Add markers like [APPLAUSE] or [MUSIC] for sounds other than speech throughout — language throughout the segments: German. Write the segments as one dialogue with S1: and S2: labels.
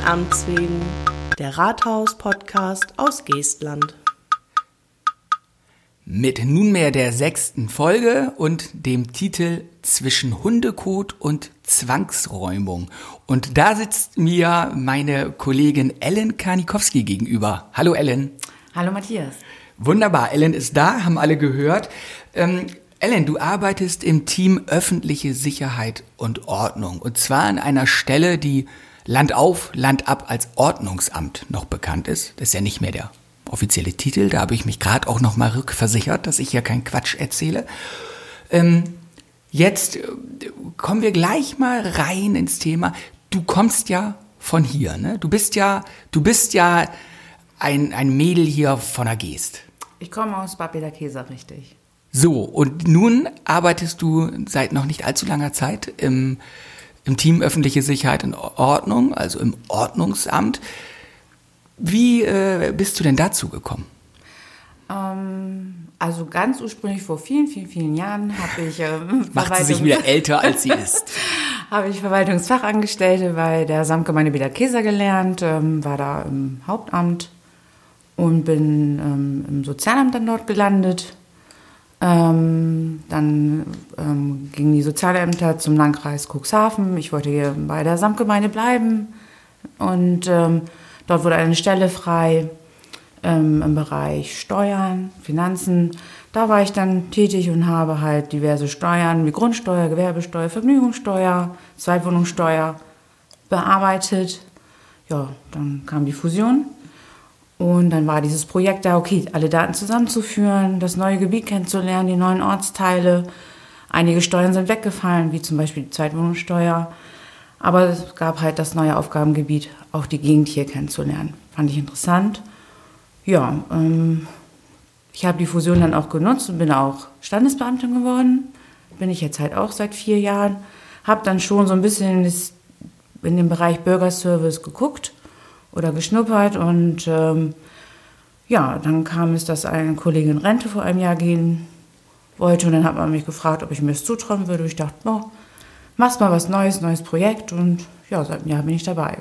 S1: Von Amts wegen, der Rathaus-Podcast aus Geestland.
S2: Mit nunmehr der sechsten Folge und dem Titel Zwischen Hundekot und Zwangsräumung. Und da sitzt mir meine Kollegin Ellen Karnikowski gegenüber. Hallo Ellen.
S3: Hallo Matthias.
S2: Wunderbar, Ellen ist da, haben alle gehört. Ähm, Ellen, du arbeitest im Team öffentliche Sicherheit und Ordnung. Und zwar an einer Stelle, die Land auf, Land ab als Ordnungsamt noch bekannt ist. Das ist ja nicht mehr der offizielle Titel. Da habe ich mich gerade auch noch mal rückversichert, dass ich hier keinen Quatsch erzähle. Ähm, jetzt äh, kommen wir gleich mal rein ins Thema. Du kommst ja von hier, ne? Du bist ja, du bist ja ein, ein Mädel hier von der Geest.
S3: Ich komme aus Bad Bederkesa, richtig.
S2: So, und nun arbeitest du seit noch nicht allzu langer Zeit im, im Team Öffentliche Sicherheit und Ordnung, also im Ordnungsamt. Wie äh, bist du denn dazu gekommen?
S3: Ähm, also ganz ursprünglich vor vielen, vielen, vielen Jahren habe ich äh, [LAUGHS]
S2: Macht sie sich wieder älter, als sie [LAUGHS] ist.
S3: habe ich Verwaltungsfachangestellte bei der Samtgemeinde Bederkesa gelernt, ähm, war da im Hauptamt und bin ähm, im Sozialamt dann dort gelandet. Ähm, dann ähm, gingen die Sozialämter zum Landkreis Cuxhaven. Ich wollte hier bei der Samtgemeinde bleiben und ähm, dort wurde eine Stelle frei ähm, im Bereich Steuern, Finanzen. Da war ich dann tätig und habe halt diverse Steuern wie Grundsteuer, Gewerbesteuer, Vergnügungssteuer, Zweitwohnungssteuer bearbeitet. Ja, dann kam die Fusion und dann war dieses Projekt da, okay, alle Daten zusammenzuführen, das neue Gebiet kennenzulernen, die neuen Ortsteile. Einige Steuern sind weggefallen, wie zum Beispiel die Zweitwohnungssteuer. Aber es gab halt das neue Aufgabengebiet, auch die Gegend hier kennenzulernen. Fand ich interessant. Ja, ähm, ich habe die Fusion dann auch genutzt und bin auch Standesbeamtin geworden. Bin ich jetzt halt auch seit vier Jahren. Habe dann schon so ein bisschen in den Bereich Bürgerservice geguckt oder geschnuppert und ähm, ja, dann kam es, dass eine Kollegin Rente vor einem Jahr gehen wollte und dann hat man mich gefragt, ob ich mir das zutrauen würde. Ich dachte, oh, machst mal was Neues, neues Projekt und ja, seit einem Jahr bin ich dabei.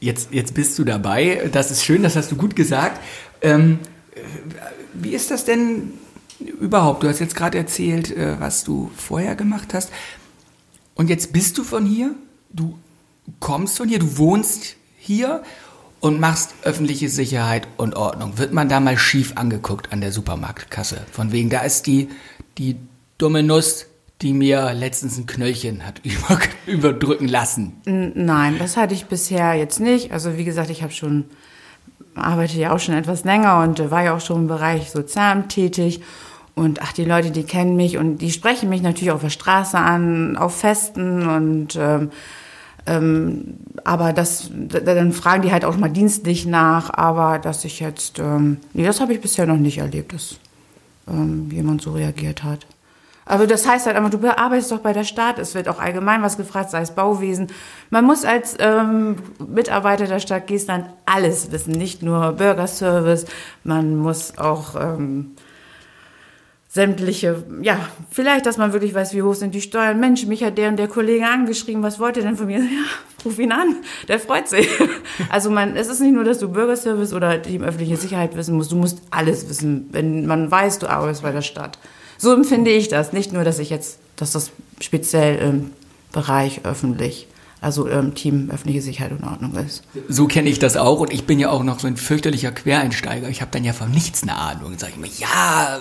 S2: Jetzt, jetzt bist du dabei. Das ist schön, das hast du gut gesagt. Ähm, wie ist das denn überhaupt? Du hast jetzt gerade erzählt, äh, was du vorher gemacht hast. Und jetzt bist du von hier, du kommst von hier, du wohnst hier und machst öffentliche Sicherheit und Ordnung. Wird man da mal schief angeguckt an der Supermarktkasse? Von wegen, da ist die, die dumme Nuss, die mir letztens ein Knöllchen hat [LAUGHS] über, überdrücken lassen.
S3: Nein, das hatte ich bisher jetzt nicht. Also wie gesagt, ich habe schon, arbeite ja auch schon etwas länger und war ja auch schon im Bereich Sozialamt tätig. Und ach, die Leute, die kennen mich und die sprechen mich natürlich auf der Straße an, auf Festen und ähm, ähm, aber das, dann fragen die halt auch mal dienstlich nach. Aber dass ich jetzt, ähm, nee, das habe ich bisher noch nicht erlebt, dass ähm, jemand so reagiert hat. Aber das heißt halt einfach, du arbeitest doch bei der Stadt. Es wird auch allgemein was gefragt, sei es Bauwesen. Man muss als ähm, Mitarbeiter der Stadt Geestland alles wissen, nicht nur Bürgerservice. Man muss auch ähm, sämtliche, ja, vielleicht, dass man wirklich weiß, wie hoch sind die Steuern. Mensch, mich hat der und der Kollege angeschrieben, was wollt ihr denn von mir? [LAUGHS] Ja, ruf ihn an, der freut sich. [LAUGHS] Also man, es ist nicht nur, dass du Bürgerservice oder die öffentliche Sicherheit wissen musst, du musst alles wissen, wenn man weiß, du arbeitest bei der Stadt. So empfinde ich das, nicht nur, dass ich jetzt, dass das speziell im Bereich öffentlich also ähm, Team öffentliche Sicherheit und Ordnung ist.
S2: So kenne ich das auch und ich bin ja auch noch so ein fürchterlicher Quereinsteiger. Ich habe dann ja von nichts eine Ahnung. Sage ich mir, ja,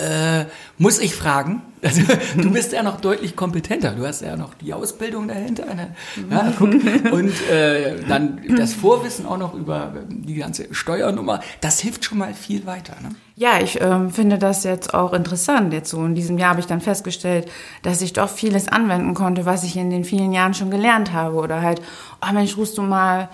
S2: äh, muss ich fragen? [LAUGHS] Also, du bist ja noch deutlich kompetenter. Du hast ja noch die Ausbildung dahinter. Ne? Ja, guck. Und äh, dann das Vorwissen auch noch über die ganze Steuernummer. Das hilft schon mal viel weiter. Ne?
S3: Ja, ich ähm, finde das jetzt auch interessant. Jetzt so in diesem Jahr habe ich dann festgestellt, dass ich doch vieles anwenden konnte, was ich in den vielen Jahren schon gelernt habe. Oder halt, oh Mensch, rufst du mal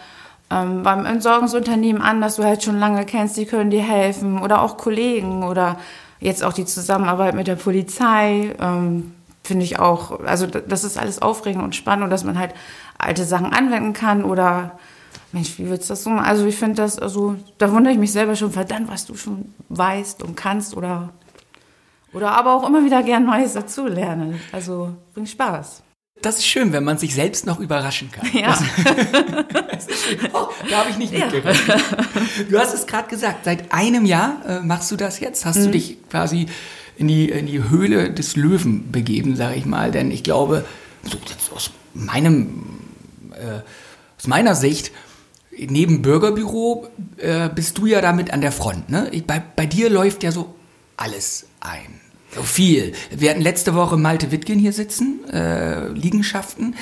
S3: ähm, beim Entsorgungsunternehmen an, das du halt schon lange kennst, die können dir helfen. Oder auch Kollegen oder Jetzt auch die Zusammenarbeit mit der Polizei ähm, finde ich auch, also das ist alles aufregend und spannend und dass man halt alte Sachen anwenden kann oder Mensch, wie du das so machen? Also ich finde das, also da wundere ich mich selber schon, verdammt, was du schon weißt und kannst oder oder aber auch immer wieder gern Neues dazulernen. Also bringt Spaß.
S2: Das ist schön, wenn man sich selbst noch überraschen kann.
S3: Ja.
S2: Das, das [LAUGHS] ist schön. Oh, da habe ich nicht
S3: Ja.
S2: mitgerechnet. Du hast es gerade gesagt, seit einem Jahr äh, machst du das jetzt. Hast
S3: Mhm.
S2: du dich quasi in die, in die Höhle des Löwen begeben, sage ich mal. Denn ich glaube, so aus meinem, äh, aus meiner Sicht, neben Bürgerbüro äh, bist du ja damit an der Front. Ne? Ich, bei, bei dir läuft ja so alles ein. So viel. Wir hatten letzte Woche Malte Wittgen hier sitzen, äh, Liegenschaften.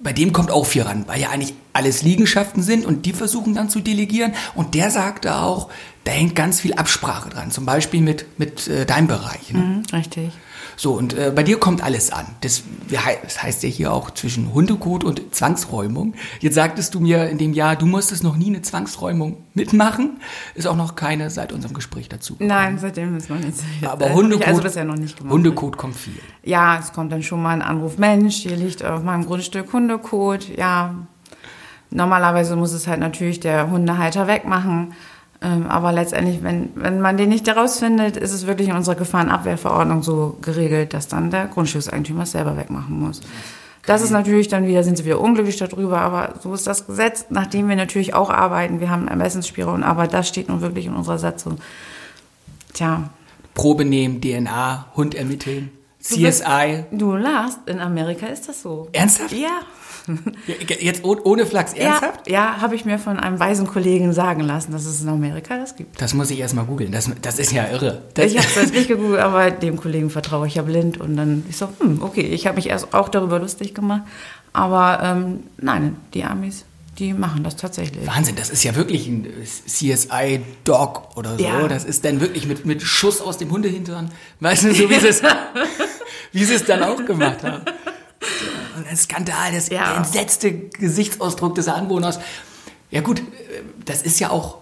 S2: Bei dem kommt auch viel ran, weil ja eigentlich alles Liegenschaften sind und die versuchen dann zu delegieren. Und der sagte auch, da hängt ganz viel Absprache dran, zum Beispiel mit, mit äh, deinem Bereich. Ne?
S3: Mhm, richtig.
S2: So, und äh, bei dir kommt alles an. Das, das heißt ja hier auch zwischen Hundekot und Zwangsräumung. Jetzt sagtest du mir in dem Jahr, du musstest noch nie eine Zwangsräumung mitmachen. Ist auch noch keine seit unserem Gespräch dazu.
S3: Nein, seitdem ist noch nicht.
S2: Aber Hundekot,
S3: also bisher noch nicht gemacht.
S2: Hundekot kommt viel.
S3: Ja, es kommt dann schon mal ein Anruf, Mensch, hier liegt auf meinem Grundstück Hundekot. Ja, normalerweise muss es halt natürlich der Hundehalter wegmachen. Ähm, aber letztendlich, wenn, wenn man den nicht herausfindet, ist es wirklich in unserer Gefahrenabwehrverordnung so geregelt, dass dann der Grundstückseigentümer es selber wegmachen muss. Das ist natürlich dann wieder, sind sie wieder unglücklich darüber, aber so ist das Gesetz, nachdem wir natürlich auch arbeiten. Wir haben Ermessensspielraum, aber das steht nun wirklich in unserer Satzung. Tja,
S2: Probe nehmen, DNA, Hund ermitteln,
S3: Du bist-
S2: CSI.
S3: Du lachst, in Amerika ist das so.
S2: Ernsthaft?
S3: Ja.
S2: Jetzt oh- ohne Flachs, ernsthaft?
S3: Ja, ja habe ich mir von einem weisen Kollegen sagen lassen, dass es in Amerika das gibt.
S2: Das muss ich erst mal googeln. Das, das ist ja irre. Das,
S3: Ich habe [LAUGHS] es jetzt nicht gegoogelt, aber dem Kollegen vertraue ich ja blind. Und dann ich so, hm, okay, ich habe mich erst auch darüber lustig gemacht. Aber ähm, nein, die Amis, die machen das tatsächlich.
S2: Wahnsinn, das ist ja wirklich ein CSI-Dog oder so.
S3: Ja.
S2: Das ist dann wirklich mit, mit Schuss aus dem Hundehintern. Weißt du, so wie sie es, [LAUGHS] wie sie es dann auch gemacht haben. Und ein Skandal, das,
S3: Ja.
S2: der entsetzte Gesichtsausdruck des Anwohners. Ja gut, äh, das ist ja auch,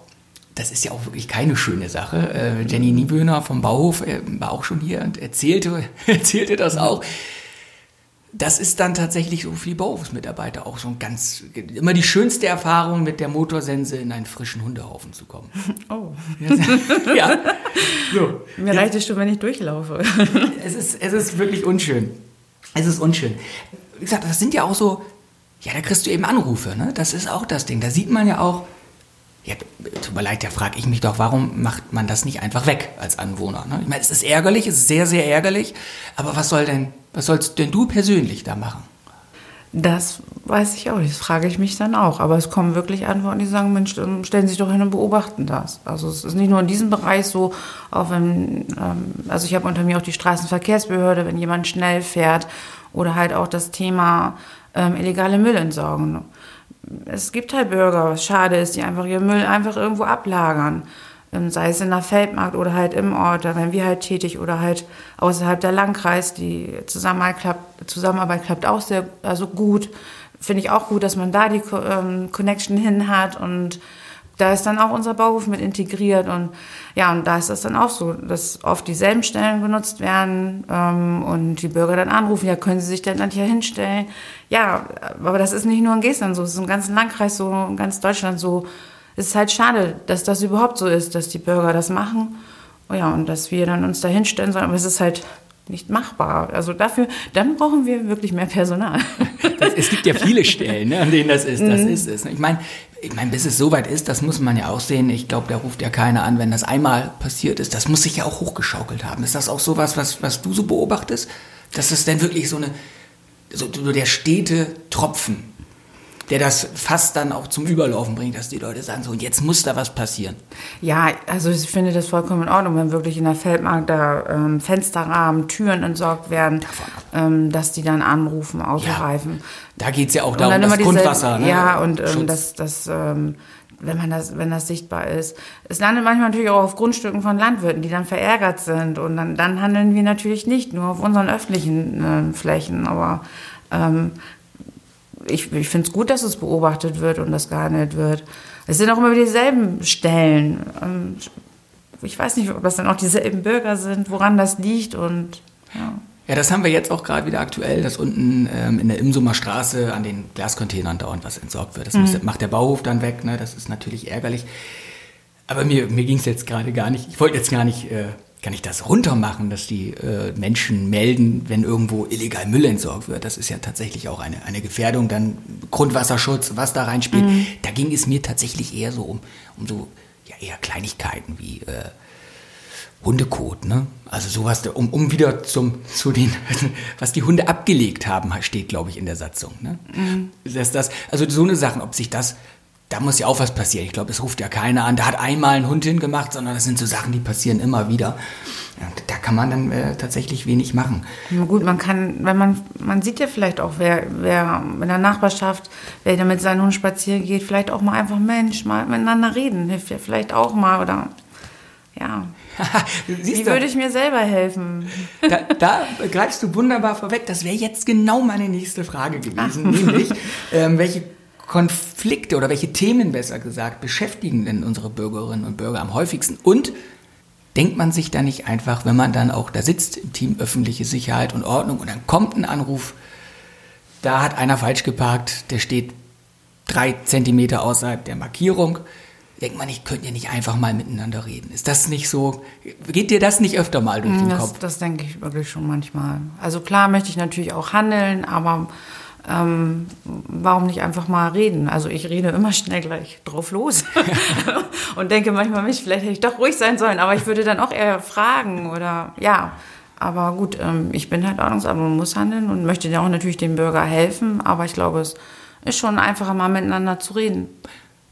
S2: das ist ja auch wirklich keine schöne Sache. Äh, Jenny Nieböhner vom Bauhof äh, war auch schon hier und erzählte, [LAUGHS] erzählte das auch. Das ist dann tatsächlich so für die Bauhofsmitarbeiter auch so ein ganz, immer die schönste Erfahrung, mit der Motorsense in einen frischen Hundehaufen zu kommen. [LAUGHS]
S3: Oh, [LAUGHS]
S2: ja, so.
S3: mir reicht es schon, wenn ich durchlaufe. [LAUGHS]
S2: Es ist, es ist wirklich unschön. Es ist unschön. Wie gesagt, das sind ja auch so, ja, da kriegst du eben Anrufe, ne? Das ist auch das Ding. Da sieht man ja auch, ja, tut mir leid, da frage ich mich doch, warum macht man das nicht einfach weg als Anwohner? Ne? Ich meine, es ist ärgerlich, es ist sehr, sehr ärgerlich, aber was soll denn, was sollst denn du persönlich da machen?
S3: Das weiß ich auch nicht, das frage ich mich dann auch. Aber es kommen wirklich Antworten, die sagen, Mensch, stellen Sie sich doch hin und beobachten das. Also es ist nicht nur in diesem Bereich so, auch wenn, ähm, also ich habe unter mir auch die Straßenverkehrsbehörde, wenn jemand schnell fährt oder halt auch das Thema ähm, illegale Müllentsorgung. Es gibt halt Bürger, was schade ist, die einfach ihren Müll einfach irgendwo ablagern. Ähm, sei es in der Feldmarkt oder halt im Ort, da wären wir halt tätig oder halt außerhalb der Landkreis. Die Zusammenarbeit klappt, Zusammenarbeit klappt auch sehr also gut. Finde ich auch gut, dass man da die ähm, Connection hin hat und da ist dann auch unser Bauhof mit integriert und ja, und da ist das dann auch so, dass oft dieselben Stellen genutzt werden ähm, und die Bürger dann anrufen, ja, können Sie sich denn dann hier hinstellen? Ja, aber das ist nicht nur in Geestland so, es ist im ganzen Landkreis so, in ganz Deutschland so. Es ist halt schade, dass das überhaupt so ist, dass die Bürger das machen. Oh ja, und dass wir dann uns da hinstellen sollen, aber es ist halt nicht machbar. Also dafür, dann brauchen wir wirklich mehr Personal.
S2: Das, es gibt ja viele Stellen, ne, an denen das ist. Das ist es. Ich meine, ich mein, bis es soweit ist, das muss man ja auch sehen. Ich glaube, da ruft ja keiner an, wenn das einmal passiert ist. Das muss sich ja auch hochgeschaukelt haben. Ist das auch sowas, was, was du so beobachtest? Dass es denn wirklich so eine, so, so der stete Tropfen, der das fast dann auch zum Überlaufen bringt, dass die Leute sagen, so, jetzt muss da was passieren.
S3: Ja, also ich finde das vollkommen in Ordnung, wenn wirklich in der Feldmarkt da ähm, Fensterrahmen, Türen entsorgt werden, ähm, dass die dann anrufen, ausreifen.
S2: Da geht's ja auch darum,
S3: dann
S2: das
S3: diese-
S2: Grundwasser. Ne?
S3: Ja, und ähm, das, das ähm, wenn man das, wenn das sichtbar ist. Es landet manchmal natürlich auch auf Grundstücken von Landwirten, die dann verärgert sind. Und dann, dann handeln wir natürlich nicht nur auf unseren öffentlichen äh, Flächen. Aber ähm, ich, ich finde es gut, dass es beobachtet wird und das gehandelt wird. Es sind auch immer wieder dieselben Stellen. Ähm, ich weiß nicht, ob das dann auch dieselben Bürger sind, woran das liegt und ja.
S2: Ja, das haben wir jetzt auch gerade wieder aktuell, dass unten ähm, in der Imsumer Straße an den Glascontainern dauernd was entsorgt wird. Das
S3: Mhm.
S2: muss, macht der Bauhof dann weg, ne? das ist natürlich ärgerlich. Aber mir, mir ging es jetzt gerade gar nicht, ich wollte jetzt gar nicht äh, kann ich das runtermachen, dass die äh, Menschen melden, wenn irgendwo illegal Müll entsorgt wird. Das ist ja tatsächlich auch eine, eine Gefährdung. Dann Grundwasserschutz, was da reinspielt. Mhm. Da ging es mir tatsächlich eher so um, um so ja, eher Kleinigkeiten wie äh, Hundekot, ne? Also sowas, um, um wieder zum, zu den, [LAUGHS] was die Hunde abgelegt haben, steht, glaube ich, in der Satzung. Ne? Mhm. Das, das, also so eine Sachen, ob sich das, da muss ja auch was passieren. Ich glaube, es ruft ja keiner an, da hat einmal ein Hund hingemacht, sondern das sind so Sachen, die passieren immer wieder. Ja, da kann man dann äh, tatsächlich wenig machen.
S3: Na gut, man kann, wenn man, man sieht ja vielleicht auch, wer, wer in der Nachbarschaft, wer da mit seinem Hund spazieren geht, vielleicht auch mal einfach Mensch, mal miteinander reden, hilft ja vielleicht auch mal oder ja. [LAUGHS] Wie würde ich mir selber helfen?
S2: Da, da greifst du wunderbar vorweg. Das wäre jetzt genau meine nächste Frage gewesen, Ach. [LAUGHS] nämlich ähm, welche Konflikte oder welche Themen besser gesagt beschäftigen denn unsere Bürgerinnen und Bürger am häufigsten? Und denkt man sich da nicht einfach, wenn man dann auch da sitzt im Team öffentliche Sicherheit und Ordnung und dann kommt ein Anruf, da hat einer falsch geparkt, der steht drei Zentimeter außerhalb der Markierung denkt man, ich könnte ja nicht einfach mal miteinander reden. Ist das nicht so? Geht dir das nicht öfter mal durch den
S3: das,
S2: Kopf?
S3: Das denke ich wirklich schon manchmal. Also klar möchte ich natürlich auch handeln, aber ähm, warum nicht einfach mal reden? Also ich rede immer schnell gleich drauf los [LAUGHS] [LAUGHS] und denke manchmal, mich vielleicht hätte ich doch ruhig sein sollen, aber ich würde dann auch eher fragen oder ja. Aber gut, ähm, ich bin halt Ordnungsamt und muss handeln und möchte ja auch natürlich dem Bürger helfen, aber ich glaube, es ist schon einfacher, mal miteinander zu reden.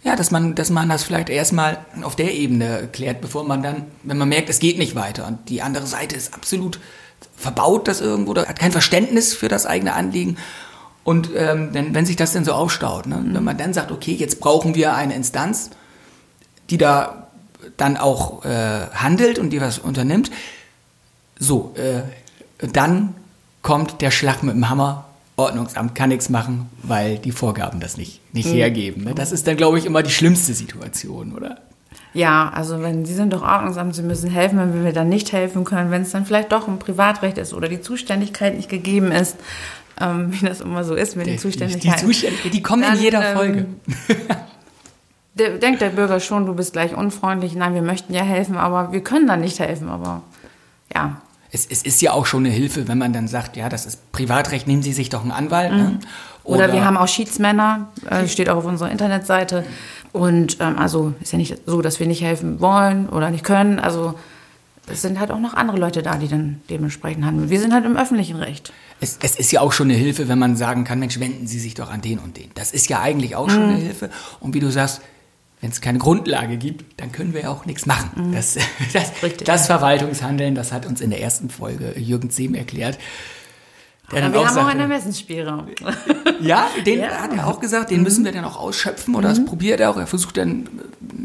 S2: Ja, dass man, dass man das vielleicht erstmal auf der Ebene klärt, bevor man dann, wenn man merkt, es geht nicht weiter und die andere Seite ist absolut verbaut das irgendwo oder hat kein Verständnis für das eigene Anliegen. Und ähm, denn, wenn sich das denn so aufstaut, ne, mhm. wenn man dann sagt, okay, jetzt brauchen wir eine Instanz, die da dann auch äh, handelt und die was unternimmt, so, äh, dann kommt der Schlag mit dem Hammer Ordnungsamt kann nichts machen, weil die Vorgaben das nicht, nicht mhm. hergeben. Ne? Das ist dann, glaube ich, immer die schlimmste Situation, oder?
S3: Ja, also wenn Sie sind doch Ordnungsamt, Sie müssen helfen, wenn wir dann nicht helfen können, wenn es dann vielleicht doch ein Privatrecht ist oder die Zuständigkeit nicht gegeben ist, ähm, wie das immer so ist mit den Zuständigkeiten.
S2: Die, Zuständigkeit, die kommen dann, in jeder ähm, Folge.
S3: der, denkt der Bürger schon, du bist gleich unfreundlich. Nein, wir möchten ja helfen, aber wir können dann nicht helfen. Aber ja,
S2: es, es, ist ja auch schon eine Hilfe, wenn man dann sagt, ja, das ist Privatrecht, nehmen Sie sich doch einen Anwalt. Mhm.
S3: Ne? Oder, Oder, wir haben auch Schiedsmänner, äh, steht auch auf unserer Internetseite. Und ähm, also ist ja nicht so, dass wir nicht helfen wollen oder nicht können. Also es sind halt auch noch andere Leute da, die dann dementsprechend handeln. Wir sind halt im öffentlichen Recht.
S2: Es, es, ist ja auch schon eine Hilfe, wenn man sagen kann, Mensch, wenden Sie sich doch an den und den. Das ist ja eigentlich auch schon mhm. eine Hilfe. Und wie du sagst, wenn es keine Grundlage gibt, dann können wir ja auch nichts machen. Mhm. Das, [LAUGHS] das, das Verwaltungshandeln, das hat uns in der ersten Folge Jürgen Sehm erklärt.
S3: Der Aber wir auch haben auch einen Ermessensspielraum.
S2: Ja, den ja. hat er auch gesagt, den mhm. müssen wir dann auch ausschöpfen oder mhm. das probiert er auch. Er versucht dann,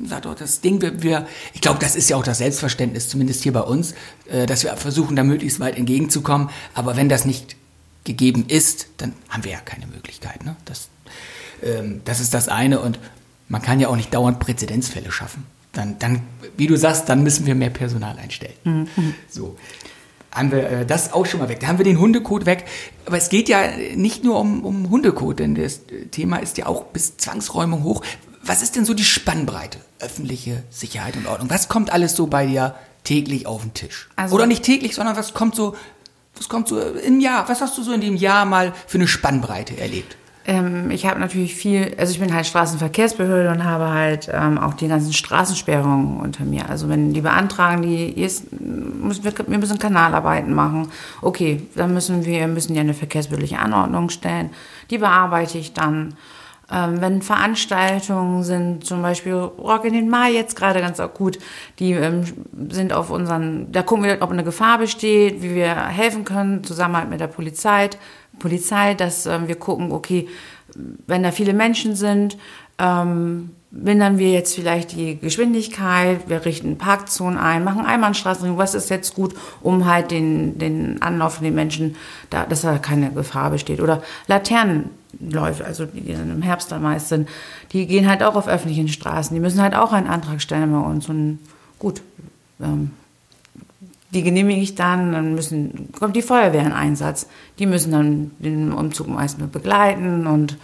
S2: sagt auch das Ding, wir, wir ich glaube, das ist ja auch das Selbstverständnis, zumindest hier bei uns, äh, dass wir versuchen, da möglichst weit entgegenzukommen. Aber wenn das nicht gegeben ist, dann haben wir ja keine Möglichkeit. Ne? Das, ähm, das ist das eine. Und man kann ja auch nicht dauernd Präzedenzfälle schaffen. Dann, dann, wie du sagst, dann müssen wir mehr Personal einstellen. Mhm. So. Haben wir äh, das auch schon mal weg. Da haben wir den Hundekot weg. Aber es geht ja nicht nur um, um Hundekot, denn das Thema ist ja auch bis Zwangsräumung hoch. Was ist denn so die Spannbreite? Öffentliche Sicherheit und Ordnung. Was kommt alles so bei dir täglich auf den Tisch? Also, Oder nicht täglich, sondern was kommt so, was kommt so im Jahr? Was hast du so in dem Jahr mal für eine Spannbreite erlebt?
S3: Ähm, ich habe natürlich viel, also ich bin halt Straßenverkehrsbehörde und habe halt ähm, auch die ganzen Straßensperrungen unter mir. Also wenn die beantragen, die jetzt müssen wir, wir müssen Kanalarbeiten machen. Okay, dann müssen wir müssen ja eine verkehrsbehördliche Anordnung stellen. Die bearbeite ich dann. Ähm, wenn Veranstaltungen sind, zum Beispiel Rock in den Mai jetzt gerade ganz akut, die ähm, sind auf unseren, da gucken wir, ob eine Gefahr besteht, wie wir helfen können, zusammen halt mit der Polizei. Polizei, dass ähm, wir gucken, okay, wenn da viele Menschen sind, ähm, mindern wir jetzt vielleicht die Geschwindigkeit, wir richten Parkzonen ein, machen Einbahnstraßen, was ist jetzt gut, um halt den, den Anlauf von den Menschen, da, dass da keine Gefahr besteht. Oder Laternenläufe, also die im Herbst dann meist sind, die gehen halt auch auf öffentlichen Straßen, die müssen halt auch einen Antrag stellen bei uns. Und gut, ähm, die genehmige ich dann, dann müssen, kommt die Feuerwehr in Einsatz. Die müssen dann den Umzug meistens begleiten und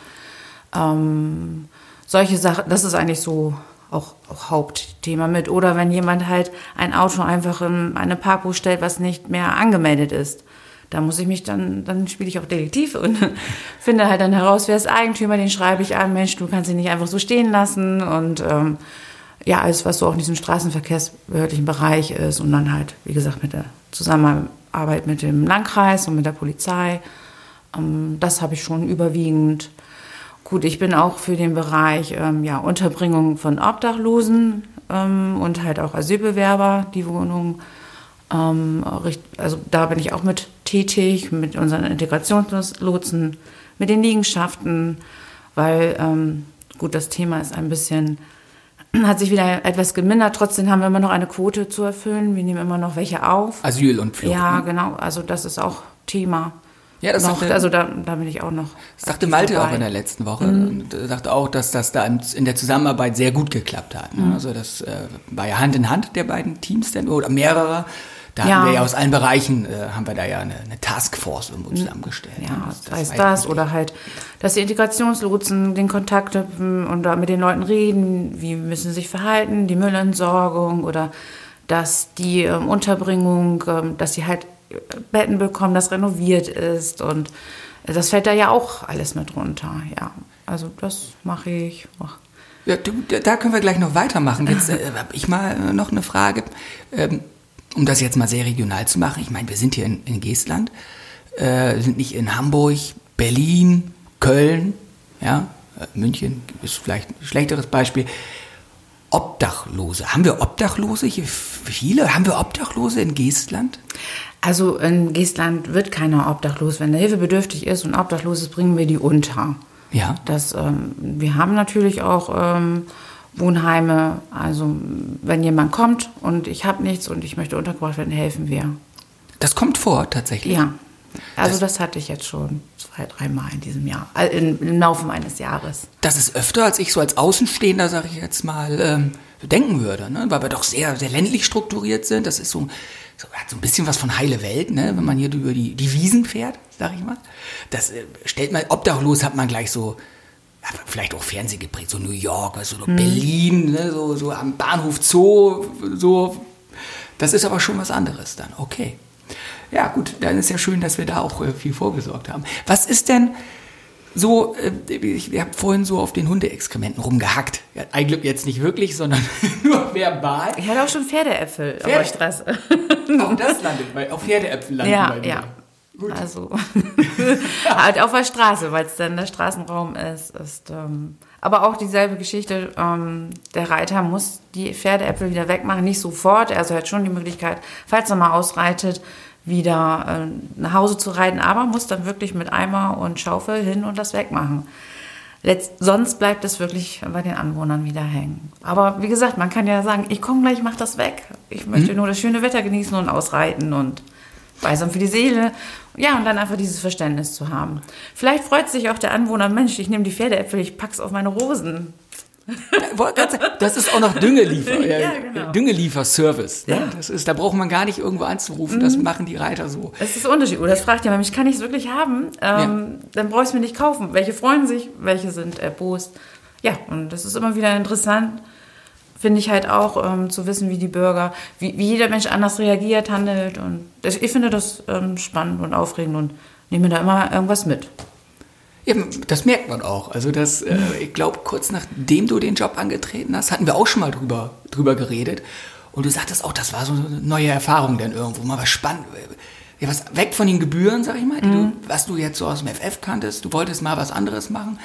S3: ähm, solche Sachen, das ist eigentlich so auch, auch Hauptthema mit. Oder wenn jemand halt ein Auto einfach in eine Parkbuch stellt, was nicht mehr angemeldet ist. Da muss ich mich dann, dann spiele ich auch Detektiv und [LAUGHS] finde halt dann heraus, wer ist Eigentümer, den schreibe ich an, Mensch, du kannst ihn nicht einfach so stehen lassen und ähm, ja, alles, was so auch in diesem straßenverkehrsbehördlichen Bereich ist und dann halt, wie gesagt, mit der Zusammenarbeit mit dem Landkreis und mit der Polizei. Ähm, das habe ich schon überwiegend. Gut, ich bin auch für den Bereich ähm, ja, Unterbringung von Obdachlosen ähm, und halt auch Asylbewerber, die Wohnung. Ähm, also da bin ich auch mit tätig, mit unseren Integrationslotsen, mit den Liegenschaften, weil ähm, gut, das Thema ist ein bisschen [CLEARS THROAT] hat sich wieder etwas gemindert. Trotzdem haben wir immer noch eine Quote zu erfüllen. Wir nehmen immer noch welche auf.
S2: Asyl und Flucht.
S3: Ja,
S2: ne?
S3: genau. Also das ist auch Thema.
S2: Ja, das
S3: noch,
S2: sagte,
S3: also da, da bin ich auch noch.
S2: das sagte Malte
S3: dabei.
S2: auch in der letzten Woche. Und er sagte auch, dass das da in der Zusammenarbeit sehr gut geklappt hat.
S3: Mhm.
S2: ne? Also das äh, war ja Hand in Hand der beiden Teams dann, oder mehrere. Da
S3: Ja.
S2: haben wir ja aus allen Bereichen, äh, haben wir da ja eine, eine Taskforce irgendwo zusammengestellt.
S3: Ja,
S2: Das- das war
S3: das oder halt, dass die Integrationslotsen den Kontakt haben und da mit den Leuten reden, wie müssen sie sich verhalten, die Müllentsorgung oder dass die ähm, Unterbringung, ähm, dass sie halt äh, Betten bekommen, das renoviert ist und äh, das fällt da ja auch alles mit runter, ja. Also das mache ich. Ach.
S2: Ja, du, da- da können wir gleich noch weitermachen. Jetzt [LAUGHS] äh, habe ich mal äh, noch eine Frage, ähm, um das jetzt mal sehr regional zu machen. Ich meine, wir sind hier in, in Geestland, äh, sind nicht in Hamburg, Berlin, Köln, ja, äh, München ist vielleicht ein schlechteres Beispiel. Obdachlose. Haben wir Obdachlose hier viele? Haben wir Obdachlose in Geestland?
S3: Also in Geestland wird keiner obdachlos. Wenn der Hilfe bedürftig ist und obdachlos ist, bringen wir die unter.
S2: Ja.
S3: Das, ähm, wir haben natürlich auch ähm, Wohnheime. Also wenn jemand kommt und ich habe nichts und ich möchte untergebracht werden, helfen wir.
S2: Das kommt vor tatsächlich.
S3: Ja. Also das, hatte ich jetzt schon zwei, dreimal in diesem Jahr, äh, in, im Laufe meines Jahres.
S2: Das ist öfter, als ich so als Außenstehender, sage ich jetzt mal, ähm, denken würde, ne? weil wir doch sehr, sehr ländlich strukturiert sind. Das ist so, so, hat so ein bisschen was von heile Welt, ne? wenn man hier über die, die Wiesen fährt, sag ich mal. Das äh, stellt man, obdachlos hat man gleich so, vielleicht auch Fernseh geprägt, so New York, also so Berlin, ne? so, so am Bahnhof Zoo, so. Das ist aber schon was anderes dann, okay. Ja, gut, dann ist ja schön, dass wir da auch äh, viel vorgesorgt haben. Was ist denn so, äh, ich, habe vorhin so auf den Hundeexkrementen rumgehackt. Ja, ein Glück jetzt nicht wirklich, sondern [LAUGHS] nur verbal.
S3: Ich hatte auch schon Pferdeäpfel auf
S2: Pferde-
S3: der Straße.
S2: Auch das landet bei, auf Pferdeäpfel landen
S3: Ja,
S2: bei mir.
S3: ja. Also [LAUGHS] halt auf der Straße, weil es dann der Straßenraum ist. ist ähm, aber auch dieselbe Geschichte. Ähm, der Reiter muss die Pferdeäpfel wieder wegmachen, nicht sofort. Also er hat schon die Möglichkeit, falls er mal ausreitet, wieder äh, nach Hause zu reiten, aber muss dann wirklich mit Eimer und Schaufel hin und das wegmachen. Letzt, sonst bleibt es wirklich bei den Anwohnern wieder hängen. Aber wie gesagt, man kann ja sagen, ich komme gleich, mach das weg. Ich möchte nur das schöne Wetter genießen und ausreiten und balsam für die Seele. Ja, und dann einfach dieses Verständnis zu haben. Vielleicht freut sich auch der Anwohner, Mensch, ich nehme die Pferdeäpfel, ich pack's auf meine Rosen.
S2: Sagen, Das ist auch noch Düngeliefer, [LAUGHS] äh,
S3: Ja, genau.
S2: Düngelieferservice. Ne?
S3: Ja. Mhm.
S2: Das ist, da braucht man gar nicht irgendwo anzurufen, das machen die Reiter so.
S3: Das ist der Unterschied. Oder das fragt jemand mich, kann ich es wirklich haben? Ähm, Dann brauche ich es mir nicht kaufen. Welche freuen sich, welche sind erbost. Ja, und das ist immer wieder interessant, finde ich halt auch, ähm, zu wissen, wie die Bürger, wie, wie jeder Mensch anders reagiert, handelt. Und das, ich finde das ähm, spannend und aufregend und nehme da immer irgendwas mit.
S2: Eben, das merkt man auch. Also das, äh, ich glaube, kurz nachdem du den Job angetreten hast, hatten wir auch schon mal drüber, drüber geredet. Und du sagtest auch, das war so eine neue Erfahrung denn irgendwo, mal was spannend. Ja, was weg von den Gebühren, sag ich mal, die du, was du jetzt so aus dem FF kanntest. Du wolltest mal was anderes machen.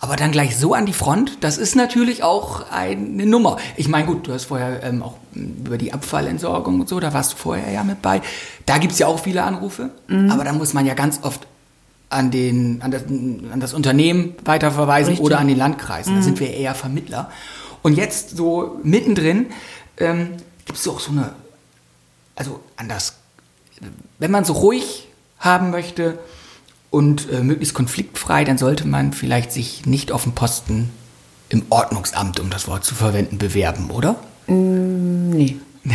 S2: Aber dann gleich so an die Front, das ist natürlich auch eine Nummer. Ich meine, gut, du hast vorher ähm, auch m, über die Abfallentsorgung und so, da warst du vorher ja mit bei. Da gibt's ja auch viele Anrufe, aber da muss man ja ganz oft an, den, an, das, an das Unternehmen weiterverweisen
S3: Richtig.
S2: oder an den Landkreis. Da sind wir eher Vermittler. Und jetzt so mittendrin ähm, gibt es auch so eine, also an das, wenn man so ruhig haben möchte und äh, möglichst konfliktfrei, dann sollte man vielleicht sich nicht auf den Posten im Ordnungsamt, um das Wort zu verwenden, bewerben, oder?
S3: Nee. [LAUGHS]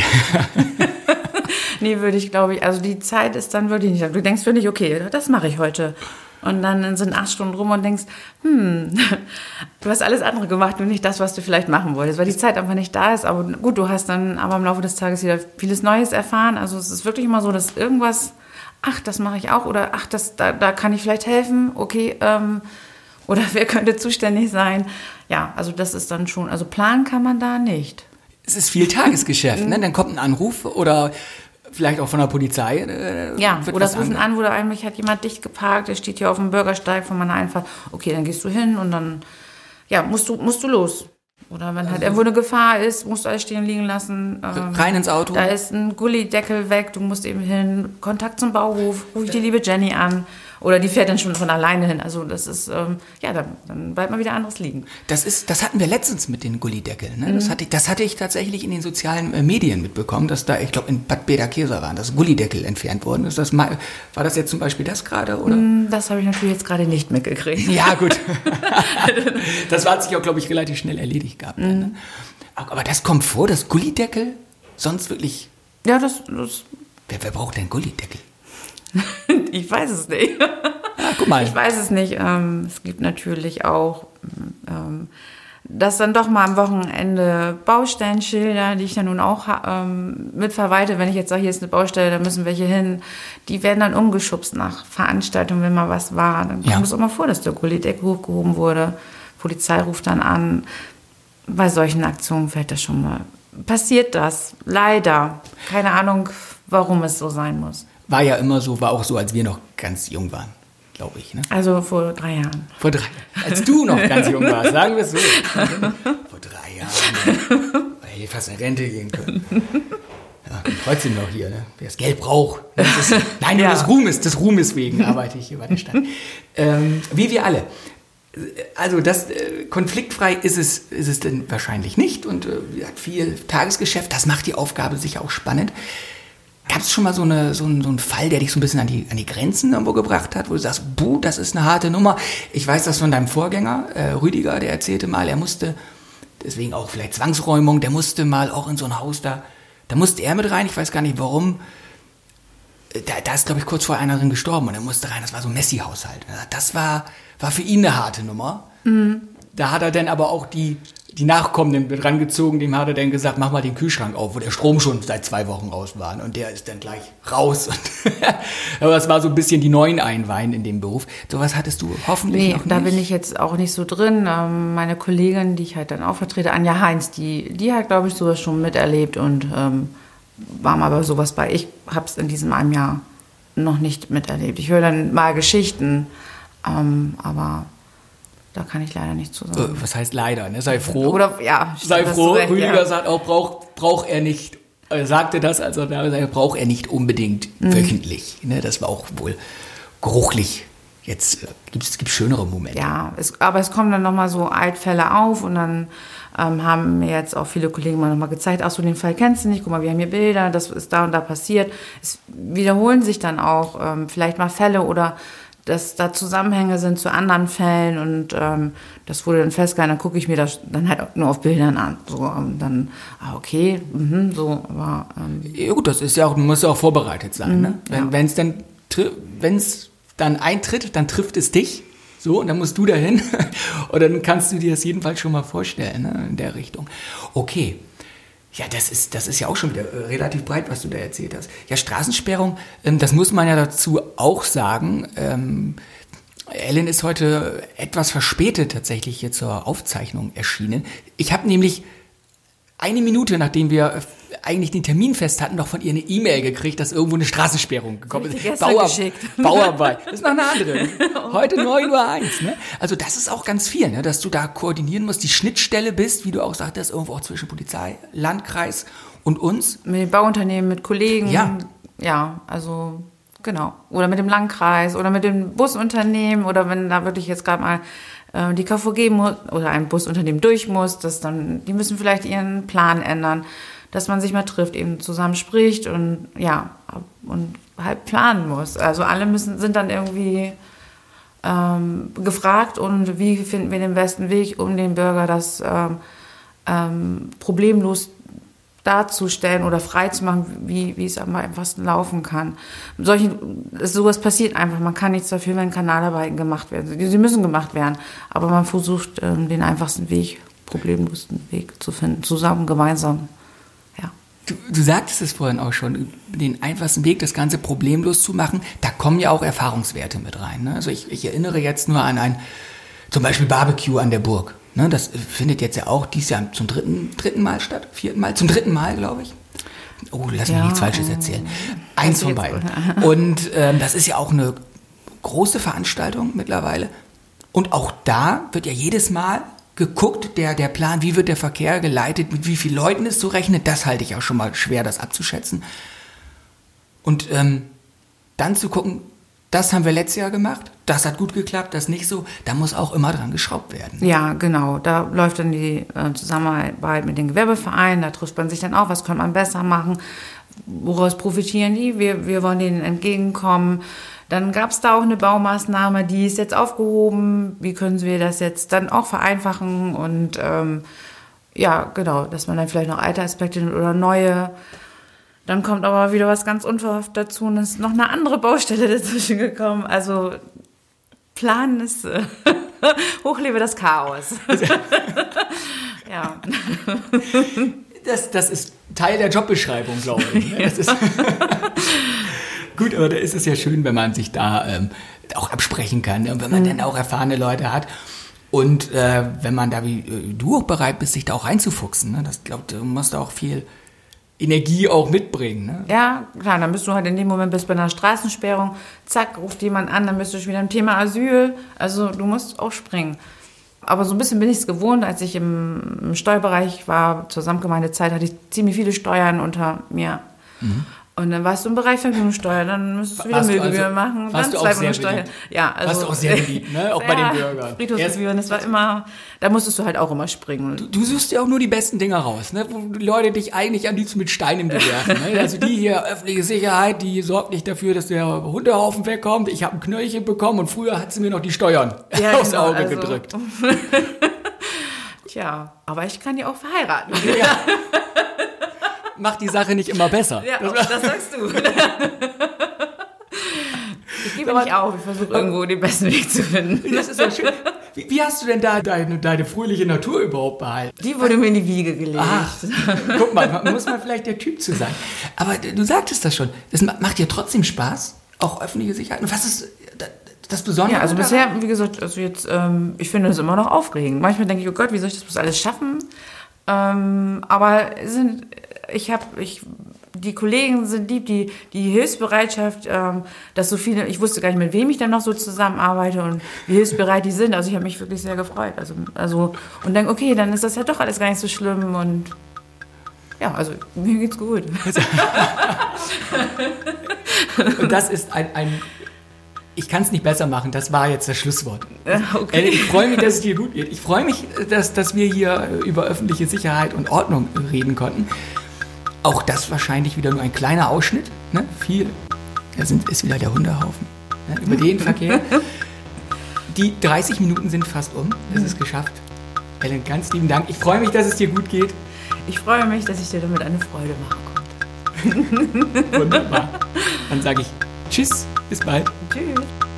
S3: nee, würde ich, glaube ich, also die Zeit ist dann wirklich nicht. Du denkst wirklich, okay, das mache ich heute. Und dann sind acht Stunden rum und denkst, hm, [LAUGHS] du hast alles andere gemacht, nur nicht das, was du vielleicht machen wolltest, weil die Zeit einfach nicht da ist. Aber gut, du hast dann aber im Laufe des Tages wieder vieles Neues erfahren. Also es ist wirklich immer so, dass irgendwas, ach, das mache ich auch oder ach, das, da, da kann ich vielleicht helfen, okay, ähm, oder [LAUGHS] wer könnte zuständig sein. Ja, also das ist dann schon, also planen kann man da nicht.
S2: Es ist viel Tagesgeschäft, ne? Dann kommt ein Anruf oder vielleicht auch von der Polizei. Äh,
S3: Ja, oder es rufen an, oder eigentlich hat jemand dicht geparkt, der steht hier auf dem Bürgersteig von meiner Einfahrt. Okay, dann gehst du hin und dann, ja, musst du, musst du los. Oder wenn halt irgendwo eine Gefahr ist, musst du alles stehen liegen lassen. Ähm,
S2: Rein ins Auto.
S3: Da ist ein Gullideckel weg, du musst eben hin. Kontakt zum Bauhof, ruf ich die liebe Jenny an. Oder die fährt dann schon von alleine hin. Also das ist, ähm, ja, dann, dann bleibt mal wieder anderes liegen.
S2: Das ist, das hatten wir letztens mit den Gullideckeln. Ne?
S3: Mhm.
S2: Das, hatte ich, das hatte ich tatsächlich in den sozialen äh, Medien mitbekommen, dass da, ich glaube, in Bad Bederkesa waren, dass Gullideckel entfernt worden ist. Das mal, war das jetzt zum Beispiel das gerade, oder?
S3: Das habe ich natürlich jetzt gerade nicht mitgekriegt.
S2: Ja, gut. [LAUGHS] das hat sich auch, glaube ich, relativ schnell erledigt gehabt. dann, Ne? Aber aber das kommt vor, dass Gullideckel sonst wirklich.
S3: Ja, das, das
S2: Wer, wer braucht denn Gullideckel? [LAUGHS]
S3: ich weiß es nicht.
S2: Ah, guck mal.
S3: Ich weiß es nicht. Ähm, es gibt natürlich auch, ähm, dass dann doch mal am Wochenende Baustellenschilder, die ich ja nun auch ähm, mitverwalte, wenn ich jetzt sage, hier ist eine Baustelle, da müssen welche hin, die werden dann umgeschubst nach Veranstaltungen, wenn mal was war. Dann
S2: Ja.
S3: kommt es auch mal vor, dass der Gullideckel hochgehoben wurde. Polizei ruft dann an. Bei solchen Aktionen fällt das schon mal. Passiert das? Leider. Keine Ahnung, warum es so sein muss.
S2: War ja immer so, war auch so, als wir noch ganz jung waren, glaube ich. Ne?
S3: Also vor drei Jahren.
S2: Vor drei Als du noch ganz jung warst, sagen wir es so. [LAUGHS] Vor drei Jahren. Hätte ich fast in Rente gehen können. Ja, trotzdem noch hier, ne? wer das Geld braucht. ne? Das nein, nur
S3: Ja.
S2: des Ruhmes, des Ruhmes wegen arbeite ich hier bei der Stadt. Ähm, wie wir alle. Also das äh, konfliktfrei ist es, ist es denn wahrscheinlich nicht und äh, hat viel Tagesgeschäft. Das macht die Aufgabe sicher auch spannend. Gab es schon mal so, eine, so, einen, so einen Fall, der dich so ein bisschen an die, an die Grenzen irgendwo gebracht hat, wo du sagst, buh, das ist eine harte Nummer. Ich weiß das von deinem Vorgänger, äh, Rüdiger, der erzählte mal, er musste, deswegen auch vielleicht Zwangsräumung, der musste mal auch in so ein Haus da, da musste er mit rein, ich weiß gar nicht warum. Äh, Da, da ist, glaube ich, kurz vor einer drin gestorben und er musste rein, das war so ein Messi-Haushalt. Das war, war für ihn eine harte Nummer. Da hat er dann aber auch die, die Nachkommenden mit rangezogen, dem hat er dann gesagt, mach mal den Kühlschrank auf, wo der Strom schon seit zwei Wochen raus war. Und der ist dann gleich raus. Und [LAUGHS] aber das war so ein bisschen die neuen Einweihen in dem Beruf. Sowas hattest du hoffentlich
S3: Nee,
S2: noch nicht.
S3: da bin ich jetzt auch nicht so drin. Ähm, meine Kollegin, die ich halt dann auch vertrete, Anja Heinz, die, die hat, glaube ich, sowas schon miterlebt und ähm, war mal bei sowas bei. Ich habe es in diesem einem Jahr noch nicht miterlebt. Ich höre dann mal Geschichten, ähm, aber da kann ich leider nicht zu
S2: Äh,
S3: sagen.
S2: Was heißt leider, ne? Sei froh.
S3: Oder ja,
S2: Sei froh,
S3: recht,
S2: Rüdiger
S3: ja.
S2: sagt auch, braucht braucht er nicht, er sagte das, also da sagt, braucht er nicht unbedingt
S3: Mhm.
S2: wöchentlich. Ne? Das war auch wohl geruchlich. Jetzt äh, gibt es gibt schönere Momente.
S3: Ja, es, aber es kommen dann nochmal so Altfälle auf und dann ähm, haben mir jetzt auch viele Kollegen mal nochmal gezeigt, ach so, den Fall kennst du nicht, guck mal, wir haben hier Bilder, das ist da und da passiert. Es wiederholen sich dann auch ähm, vielleicht mal Fälle oder dass da Zusammenhänge sind zu anderen Fällen und ähm, das wurde dann festgehalten, dann gucke ich mir das dann halt auch nur auf Bildern an. So, ähm, dann, ah, okay, mhm, so, aber ähm,
S2: Ja gut, das ist ja auch, du musst ja auch vorbereitet sein. ne?
S3: Mhm, ja.
S2: Wenn es dann, wenn's dann eintritt, dann trifft es dich. So, und dann musst du dahin. [LAUGHS] und dann kannst du dir das jedenfalls schon mal vorstellen, ne? in der Richtung. Okay. Ja, das ist, das ist ja auch schon wieder äh, relativ breit, was du da erzählt hast. Ja, Straßensperrung, ähm, das muss man ja dazu auch sagen. Ähm, Ellen ist heute etwas verspätet tatsächlich hier zur Aufzeichnung erschienen. Ich habe nämlich eine Minute, nachdem wir eigentlich den Termin fest hatten, noch von ihr eine E-Mail gekriegt, dass irgendwo eine Straßensperrung gekommen ist.
S3: gestern geschickt.
S2: Bauarbeit. Das ist noch eine andere. [LAUGHS] Heute 9 Uhr 1. Ne? Also das ist auch ganz viel, ne? dass du da koordinieren musst, die Schnittstelle bist, wie du auch sagtest, irgendwo auch zwischen Polizei, Landkreis und uns.
S3: mit den Bauunternehmen, mit Kollegen.
S2: Ja.
S3: Ja, also genau. Oder mit dem Landkreis oder mit dem Busunternehmen oder wenn da wirklich jetzt gerade mal äh, die KVG muss oder ein Busunternehmen durch muss, dass dann, die müssen vielleicht ihren Plan ändern, dass man sich mal trifft, eben zusammen spricht und ja, und halt planen muss. Also alle müssen, sind dann irgendwie ähm, gefragt und wie finden wir den besten Weg, um den Bürger das ähm, ähm, problemlos darzustellen oder freizumachen, wie, wie es am einfachsten laufen kann. Solchen, sowas passiert einfach. Man kann nichts dafür, wenn Kanalarbeiten gemacht werden. Sie müssen gemacht werden. Aber man versucht, ähm, den einfachsten Weg, problemlosen Weg zu finden. Zusammen, gemeinsam.
S2: Du, du sagtest es vorhin auch schon, den einfachsten Weg, das Ganze problemlos zu machen. Da kommen ja auch Erfahrungswerte mit rein. Ne? Also ich, ich erinnere jetzt nur an ein, zum Beispiel Barbecue an der Burg. Ne, das findet jetzt ja auch dieses Jahr zum dritten, dritten Mal statt, vierten Mal, zum dritten Mal, glaube ich. Oh, lass mich ja, nichts Falsches erzählen. Eins von beiden. [LAUGHS] Und ähm, das ist ja auch eine große Veranstaltung mittlerweile. Und auch da wird ja jedes Mal geguckt, der, der Plan, wie wird der Verkehr geleitet, mit wie vielen Leuten ist zu rechnen, das halte ich auch schon mal schwer, das abzuschätzen. Und ähm, dann zu gucken, das haben wir letztes Jahr gemacht, das hat gut geklappt, das nicht so. Da muss auch immer dran geschraubt werden.
S3: Ja, genau. Da läuft dann die äh, Zusammenarbeit mit den Gewerbevereinen, da trifft man sich dann auch, was kann man besser machen, woraus profitieren die, wir, wir wollen denen entgegenkommen. Dann gab es da auch eine Baumaßnahme, die ist jetzt aufgehoben. Wie können wir das jetzt dann auch vereinfachen? Und ähm, ja, genau, dass man dann vielleicht noch alte Aspekte oder neue dann kommt aber wieder was ganz unverhofft dazu und ist noch eine andere Baustelle [LAUGHS] dazwischen gekommen. Also Planen ist äh, [LAUGHS] hochlebe das Chaos. [LAUGHS]
S2: ja. Das, das ist Teil der Jobbeschreibung, glaube ich. Ne? Gut, aber da ist es ja schön, wenn man sich da ähm, auch absprechen kann ne? und wenn man mhm. dann auch erfahrene Leute hat. Und äh, wenn man da wie äh, du auch bereit bist, sich da auch reinzufuchsen, ne? das glaubt, du musst auch viel Energie auch mitbringen. Ne?
S3: Ja, klar, dann bist du halt in dem Moment bist bei einer Straßensperrung, zack, ruft jemand an, dann bist du schon wieder im Thema Asyl. Also du musst auch springen. Aber so ein bisschen bin ich es gewohnt, als ich im, im Steuerbereich war, zur Samtgemeindezeit, hatte ich ziemlich viele Steuern unter mir. Mhm. Und dann warst du im Bereich Vergnügungssteuer, dann müsstest du wieder Müllgebühren also, machen, dann Zweitwohnungssteuer.
S2: Ja, also. Warst du auch sehr beliebt, ne? Auch ja, bei den Bürgern.
S3: Friedhofsgebühren, das war immer, da musstest du halt auch immer springen.
S2: Du, du suchst ja auch nur die besten Dinger raus, ne? Wo die Leute dich eigentlich am liebsten mit Steinen bewerfen. Ne? Also die hier, öffentliche Sicherheit, die sorgt nicht dafür, dass der Hundehaufen wegkommt. Ich habe ein Knöllchen bekommen und früher hat sie mir noch die Steuern ja, [LAUGHS] aufs genau, Auge also. gedrückt. [LAUGHS]
S3: Tja, aber ich kann ja auch verheiraten. Ja [LAUGHS]
S2: macht die Sache nicht immer besser.
S3: Ja, das, das sagst du. [LAUGHS] Ich gebe nicht auf, ich versuche irgendwo den besten Weg zu finden. [LAUGHS]
S2: Das ist ja schön. Wie, wie, hast du denn da deine, deine fröhliche Natur überhaupt behalten?
S3: Die wurde mir in die Wiege gelegt. Ach,
S2: guck mal, muss man vielleicht der Typ zu sein. Aber du sagtest das schon, das macht dir trotzdem Spaß, auch öffentliche Sicherheit. Und was ist das Besondere?
S3: Ja, also bisher, wie gesagt, also jetzt, ähm, ich finde es immer noch aufregend. Manchmal denke ich, oh Gott, wie soll ich das bloß alles schaffen? Ähm, aber sind, ich habe, ich, die Kollegen sind lieb, die, die Hilfsbereitschaft, ähm, dass so viele, ich wusste gar nicht, mit wem ich dann noch so zusammenarbeite und wie hilfsbereit die sind. Also ich habe mich wirklich sehr gefreut. Also, also und denke, okay, dann ist das ja doch alles gar nicht so schlimm und ja, also mir geht's gut. [LAUGHS]
S2: und das ist ein, ein ich kann es nicht besser machen, das war jetzt das Schlusswort. Okay. Ich freue mich, dass es dir gut geht. Ich freue mich, dass, dass wir hier über öffentliche Sicherheit und Ordnung reden konnten. Auch das wahrscheinlich wieder nur ein kleiner Ausschnitt. Ne? Viel. Da sind, ist wieder der Hundehaufen. Ne? Über den [LAUGHS] Verkehr. Die 30 Minuten sind fast um. Es ist geschafft. Ellen, ganz lieben Dank. Ich freue mich, dass es dir gut geht.
S3: Ich freue mich, dass ich dir damit eine Freude machen
S2: konnte. [LAUGHS] Wunderbar. Dann sage ich Tschüss, bis bald.
S3: Tschüss.